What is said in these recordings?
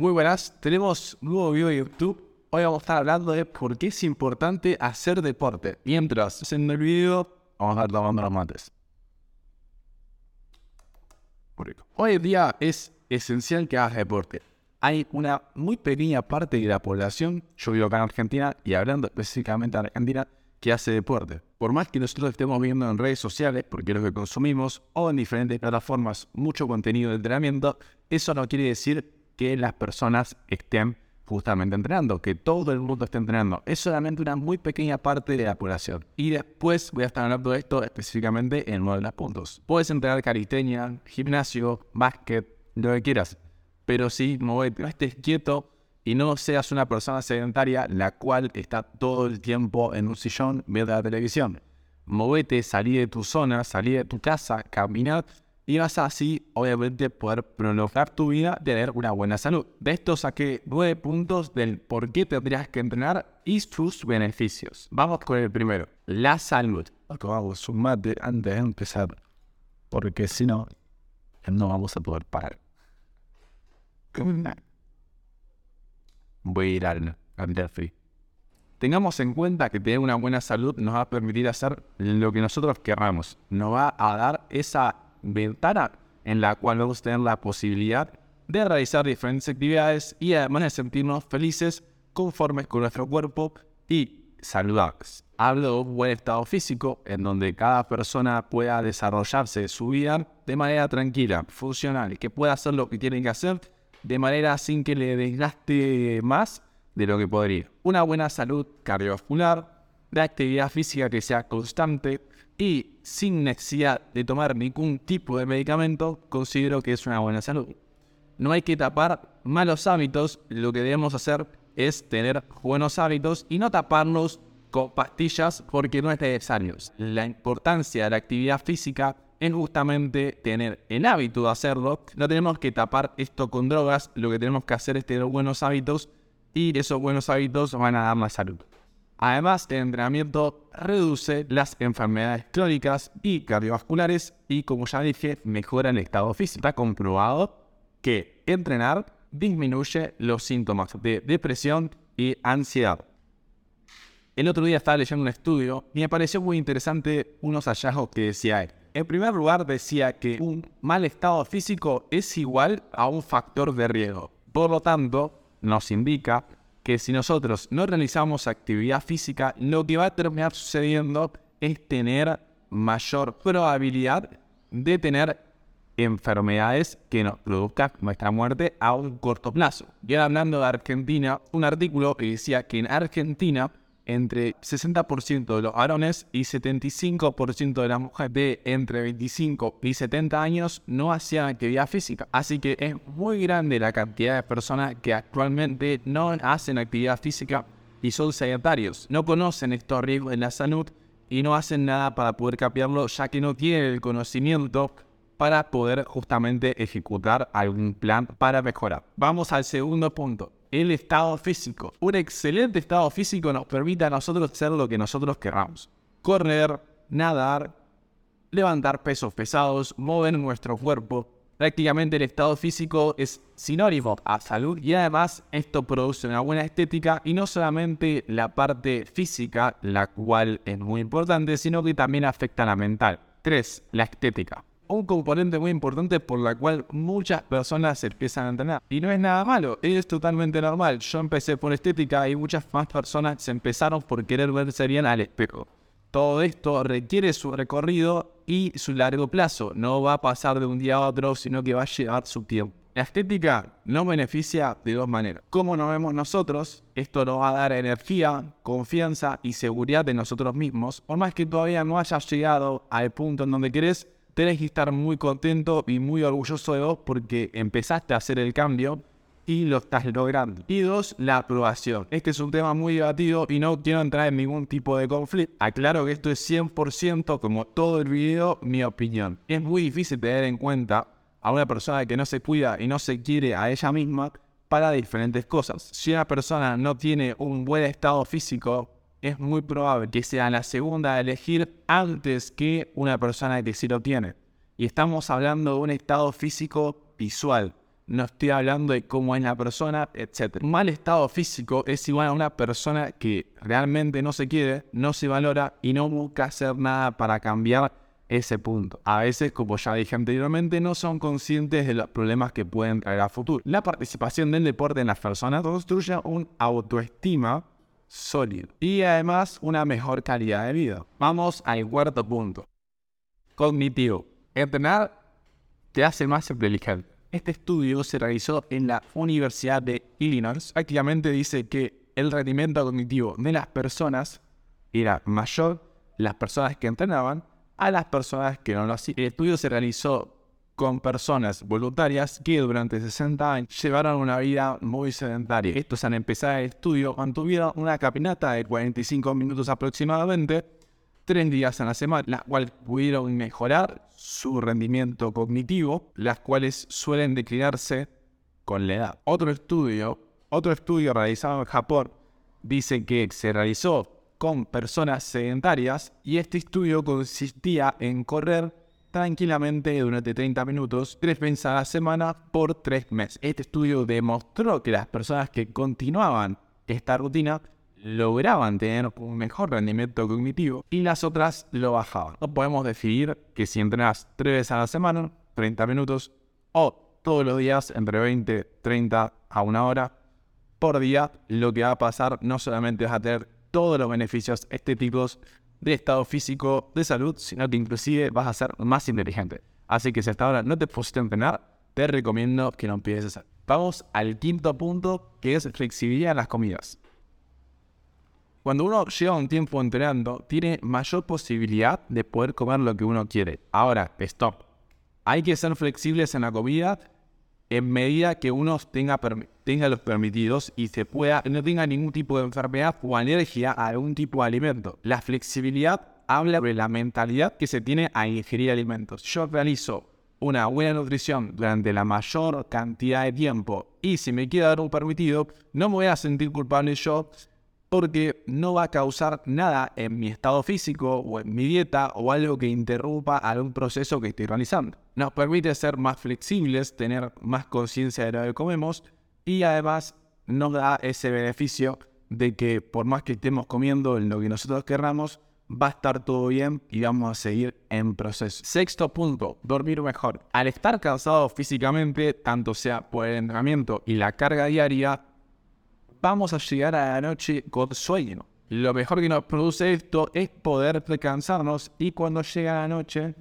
Muy buenas, tenemos un nuevo video de YouTube. Hoy vamos a estar hablando de por qué es importante hacer deporte. Mientras, en el video, vamos a estar tomando los mates. Hoy en día es esencial que hagas deporte. Hay una muy pequeña parte de la población, yo vivo acá en Argentina y hablando específicamente de Argentina, que hace deporte. Por más que nosotros estemos viendo en redes sociales, porque es lo que consumimos, o en diferentes plataformas, mucho contenido de entrenamiento, eso no quiere decir que las personas estén justamente entrenando, que todo el mundo esté entrenando. Es solamente una muy pequeña parte de la población. Y después voy a estar hablando de esto específicamente en uno de los puntos. Puedes entrenar calistenia, gimnasio, básquet, lo que quieras. Pero sí, no estés quieto y no seas una persona sedentaria la cual está todo el tiempo en un sillón viendo la televisión. Movete, salí de tu zona, salí de tu casa, caminar y vas así, obviamente, poder prolongar tu vida, tener una buena salud. De esto saqué nueve puntos del por qué tendrías que entrenar y sus beneficios. Vamos con el primero, la salud. Acabamos un mate antes de empezar, porque si no, no vamos a poder parar. Voy a ir al, Tengamos en cuenta que tener una buena salud nos va a permitir hacer lo que nosotros queramos. Nos va a dar esa ventana en la cual vamos a tener la posibilidad de realizar diferentes actividades y además de sentirnos felices, conformes con nuestro cuerpo y saludables. Hablo de un buen estado físico en donde cada persona pueda desarrollarse su vida de manera tranquila, funcional, que pueda hacer lo que tiene que hacer de manera sin que le desgaste más de lo que podría. Una buena salud cardiovascular, de actividad física que sea constante y sin necesidad de tomar ningún tipo de medicamento, considero que es una buena salud. No hay que tapar malos hábitos, lo que debemos hacer es tener buenos hábitos y no taparnos con pastillas porque no es necesario. La importancia de la actividad física es justamente tener el hábito de hacerlo. No tenemos que tapar esto con drogas, lo que tenemos que hacer es tener buenos hábitos y esos buenos hábitos van a dar más salud. Además, el entrenamiento reduce las enfermedades crónicas y cardiovasculares y, como ya dije, mejora el estado físico. Está comprobado que entrenar disminuye los síntomas de depresión y ansiedad. El otro día estaba leyendo un estudio y me pareció muy interesante unos hallazgos que decía él. En primer lugar, decía que un mal estado físico es igual a un factor de riesgo. Por lo tanto, nos indica que si nosotros no realizamos actividad física, lo que va a terminar sucediendo es tener mayor probabilidad de tener enfermedades que nos produzcan nuestra muerte a un corto plazo. Y hablando de Argentina, un artículo que decía que en Argentina entre 60% de los varones y 75% de las mujeres de entre 25 y 70 años no hacían actividad física. Así que es muy grande la cantidad de personas que actualmente no hacen actividad física y son sedentarios. No conocen estos riesgos en la salud y no hacen nada para poder cambiarlo ya que no tienen el conocimiento para poder justamente ejecutar algún plan para mejorar. Vamos al segundo punto el estado físico. Un excelente estado físico nos permite a nosotros hacer lo que nosotros queramos. Correr, nadar, levantar pesos pesados, mover nuestro cuerpo. Prácticamente el estado físico es sinónimo a salud y además esto produce una buena estética y no solamente la parte física, la cual es muy importante, sino que también afecta a la mental. 3. La estética un componente muy importante por la cual muchas personas empiezan a entrenar. Y no es nada malo, es totalmente normal. Yo empecé por estética y muchas más personas se empezaron por querer verse bien al espejo. Todo esto requiere su recorrido y su largo plazo. No va a pasar de un día a otro, sino que va a llevar su tiempo. La estética nos beneficia de dos maneras. Como nos vemos nosotros, esto nos va a dar energía, confianza y seguridad de nosotros mismos. Por más que todavía no hayas llegado al punto en donde querés, tenés que estar muy contento y muy orgulloso de vos porque empezaste a hacer el cambio y lo estás logrando. Y dos, la aprobación. Este es un tema muy debatido y no quiero entrar en ningún tipo de conflicto. Aclaro que esto es 100% como todo el video, mi opinión. Es muy difícil tener en cuenta a una persona que no se cuida y no se quiere a ella misma para diferentes cosas. Si una persona no tiene un buen estado físico, es muy probable que sea la segunda a elegir antes que una persona que sí lo tiene. Y estamos hablando de un estado físico visual, no estoy hablando de cómo es la persona, etc. Mal estado físico es igual a una persona que realmente no se quiere, no se valora y no busca hacer nada para cambiar ese punto. A veces, como ya dije anteriormente, no son conscientes de los problemas que pueden traer a futuro. La participación del deporte en las personas construye un autoestima sólido y además una mejor calidad de vida. Vamos al cuarto punto. Cognitivo. Entrenar te hace más inteligente. Este estudio se realizó en la Universidad de Illinois. Prácticamente dice que el rendimiento cognitivo de las personas era mayor las personas que entrenaban a las personas que no lo hacían. El estudio se realizó con personas voluntarias que durante 60 años llevaron una vida muy sedentaria. Estos al empezar el estudio mantuvieron una caminata de 45 minutos aproximadamente, tres días en la semana, las cuales pudieron mejorar su rendimiento cognitivo, las cuales suelen declinarse con la edad. Otro estudio, otro estudio realizado en Japón dice que se realizó con personas sedentarias y este estudio consistía en correr tranquilamente durante 30 minutos, tres veces a la semana por tres meses. Este estudio demostró que las personas que continuaban esta rutina lograban tener un mejor rendimiento cognitivo y las otras lo bajaban. No podemos decidir que si entrenas tres veces a la semana, 30 minutos, o todos los días entre 20, 30 a una hora por día, lo que va a pasar no solamente vas a tener todos los beneficios estéticos de estado físico, de salud, sino que inclusive vas a ser más inteligente. Así que si hasta ahora no te pusiste a entrenar, te recomiendo que lo empieces. Vamos al quinto punto, que es flexibilidad en las comidas. Cuando uno lleva un tiempo entrenando, tiene mayor posibilidad de poder comer lo que uno quiere. Ahora, stop. Hay que ser flexibles en la comida en medida que uno tenga, tenga los permitidos y se pueda, no tenga ningún tipo de enfermedad o alergia a algún tipo de alimento. La flexibilidad habla sobre la mentalidad que se tiene a ingerir alimentos. Yo realizo una buena nutrición durante la mayor cantidad de tiempo y si me dar un permitido, no me voy a sentir culpable yo porque no va a causar nada en mi estado físico o en mi dieta o algo que interrumpa algún proceso que estoy realizando. Nos permite ser más flexibles, tener más conciencia de lo que comemos y además nos da ese beneficio de que por más que estemos comiendo en lo que nosotros querramos, va a estar todo bien y vamos a seguir en proceso. Sexto punto, dormir mejor. Al estar cansado físicamente, tanto sea por el entrenamiento y la carga diaria, vamos a llegar a la noche con sueño. Lo mejor que nos produce esto es poder descansarnos y cuando llega la noche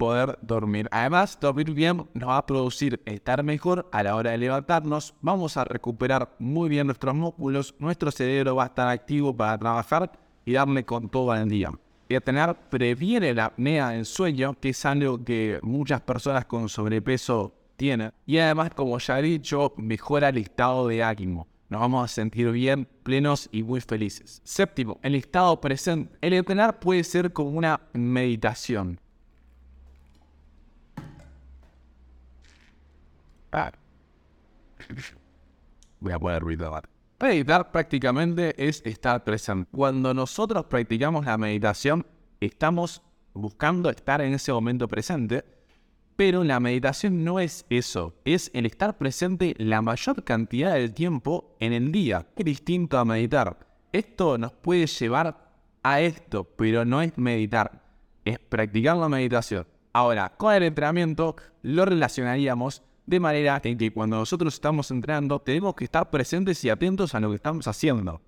poder dormir. Además, dormir bien nos va a producir estar mejor a la hora de levantarnos, vamos a recuperar muy bien nuestros músculos, nuestro cerebro va a estar activo para trabajar y darle con todo el día. Y a tener previene la apnea del sueño, que es algo que muchas personas con sobrepeso tienen. Y además, como ya he dicho, mejora el estado de ánimo nos vamos a sentir bien, plenos y muy felices. Séptimo, el estado presente. El entrenar puede ser como una meditación. Ah. Voy a poder meditar. Meditar prácticamente es estar presente. Cuando nosotros practicamos la meditación, estamos buscando estar en ese momento presente pero la meditación no es eso, es el estar presente la mayor cantidad del tiempo en el día. Es distinto a meditar. Esto nos puede llevar a esto, pero no es meditar, es practicar la meditación. Ahora, con el entrenamiento lo relacionaríamos de manera en que cuando nosotros estamos entrenando tenemos que estar presentes y atentos a lo que estamos haciendo.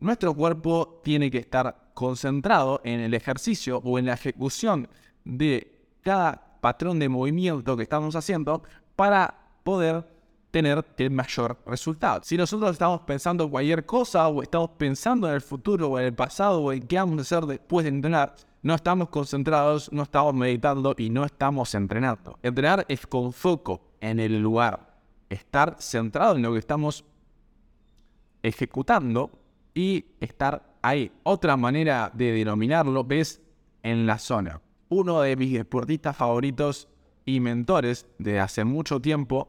Nuestro cuerpo tiene que estar concentrado en el ejercicio o en la ejecución de cada patrón de movimiento que estamos haciendo para poder tener el mayor resultado. Si nosotros estamos pensando en cualquier cosa o estamos pensando en el futuro o en el pasado o en qué vamos a hacer después de entrenar, no estamos concentrados, no estamos meditando y no estamos entrenando. Entrenar es con foco en el lugar, estar centrado en lo que estamos ejecutando y estar ahí. Otra manera de denominarlo es en la zona uno de mis deportistas favoritos y mentores de hace mucho tiempo,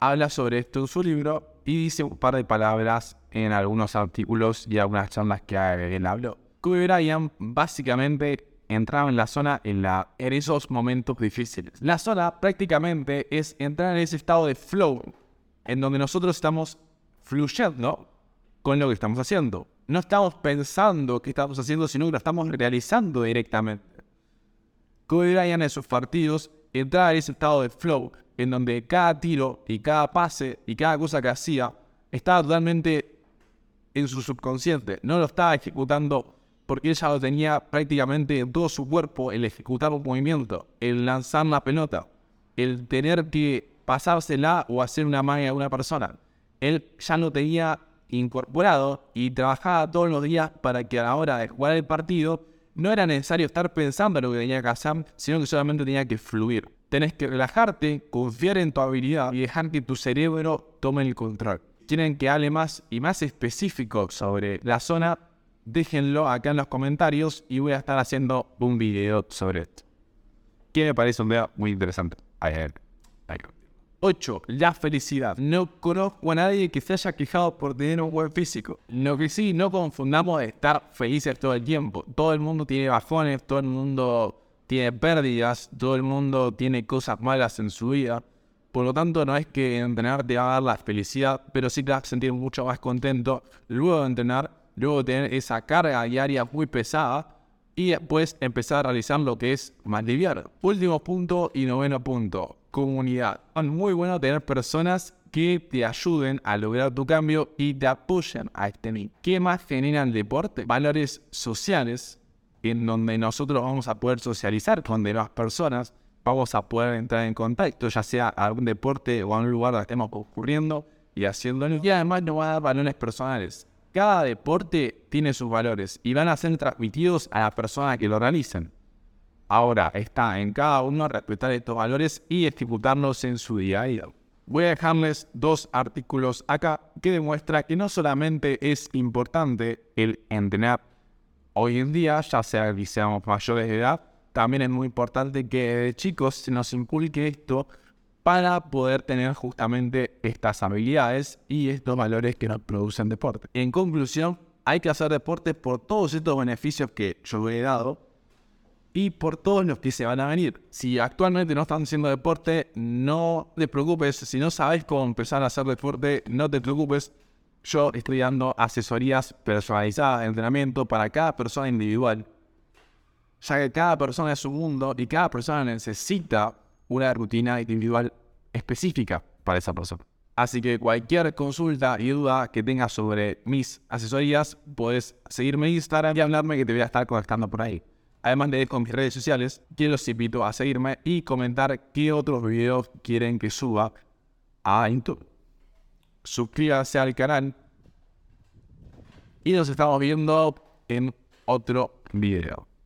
habla sobre esto en su libro y dice un par de palabras en algunos artículos y algunas charlas que él habló. Kobe Bryant básicamente entraba en la zona en, esos momentos difíciles. La zona prácticamente es entrar en ese estado de flow, en donde nosotros estamos fluyendo con lo que estamos haciendo. No estamos pensando qué estamos haciendo, sino que lo estamos realizando directamente. Kobe Bryant en sus partidos entraba en ese estado de flow, en donde cada tiro y cada pase y cada cosa que hacía estaba totalmente en su subconsciente. No lo estaba ejecutando porque ella lo tenía prácticamente en todo su cuerpo, el ejecutar un movimiento, el lanzar la pelota, el tener que pasársela o hacer una magia a una persona. Él ya lo tenía incorporado y trabajaba todos los días para que a la hora de jugar el partido no era necesario estar pensando en lo que tenía que hacer, sino que solamente tenía que fluir. Tenés que relajarte, confiar en tu habilidad y dejar que tu cerebro tome el control. Quieren que hable más y más específico sobre la zona, déjenlo acá en los comentarios y voy a estar haciendo un video sobre esto. Que me parece un video muy interesante. Ahí. 8. La felicidad. No conozco a nadie que se haya quejado por tener un buen físico. Lo que sí, no confundamos de estar felices todo el tiempo. Todo el mundo tiene bajones, todo el mundo tiene pérdidas, todo el mundo tiene cosas malas en su vida. Por lo tanto, no es que entrenar te va a dar la felicidad, pero sí te vas a sentir mucho más contento luego de entrenar, luego tener esa carga diaria muy pesada y después empezar a realizar lo que es más liviano. Último punto y noveno punto comunidad. Es muy bueno tener personas que te ayuden a lograr tu cambio y te apoyen a este nivel. ¿Qué más genera el deporte? Valores sociales en donde nosotros vamos a poder socializar con demás personas, vamos a poder entrar en contacto, ya sea a algún deporte o a un lugar donde estemos ocurriendo y haciéndolo. Y además nos va a dar valores personales. Cada deporte tiene sus valores y van a ser transmitidos a la persona que lo realicen. Ahora está en cada uno respetar estos valores y ejecutarlos en su día a día. Voy a dejarles dos artículos acá que demuestran que no solamente es importante el entrenar hoy en día, ya sea que seamos mayores de edad, también es muy importante que de chicos se nos inculque esto para poder tener justamente estas habilidades y estos valores que nos producen deporte. En conclusión, hay que hacer deporte por todos estos beneficios que yo he dado y por todos los que se van a venir. Si actualmente no están haciendo deporte, no te preocupes. Si no sabes cómo empezar a hacer deporte, no te preocupes. Yo estoy dando asesorías personalizadas de entrenamiento para cada persona individual, ya que cada persona es un mundo y cada persona necesita una rutina individual específica para esa persona. Así que cualquier consulta y duda que tengas sobre mis asesorías, puedes seguirme en Instagram y hablarme que te voy a estar conectando por ahí. Además de con mis redes sociales, que los invito a seguirme y comentar qué otros videos quieren que suba a YouTube. Suscríbase al canal y nos estamos viendo en otro video.